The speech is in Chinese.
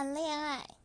谈恋爱。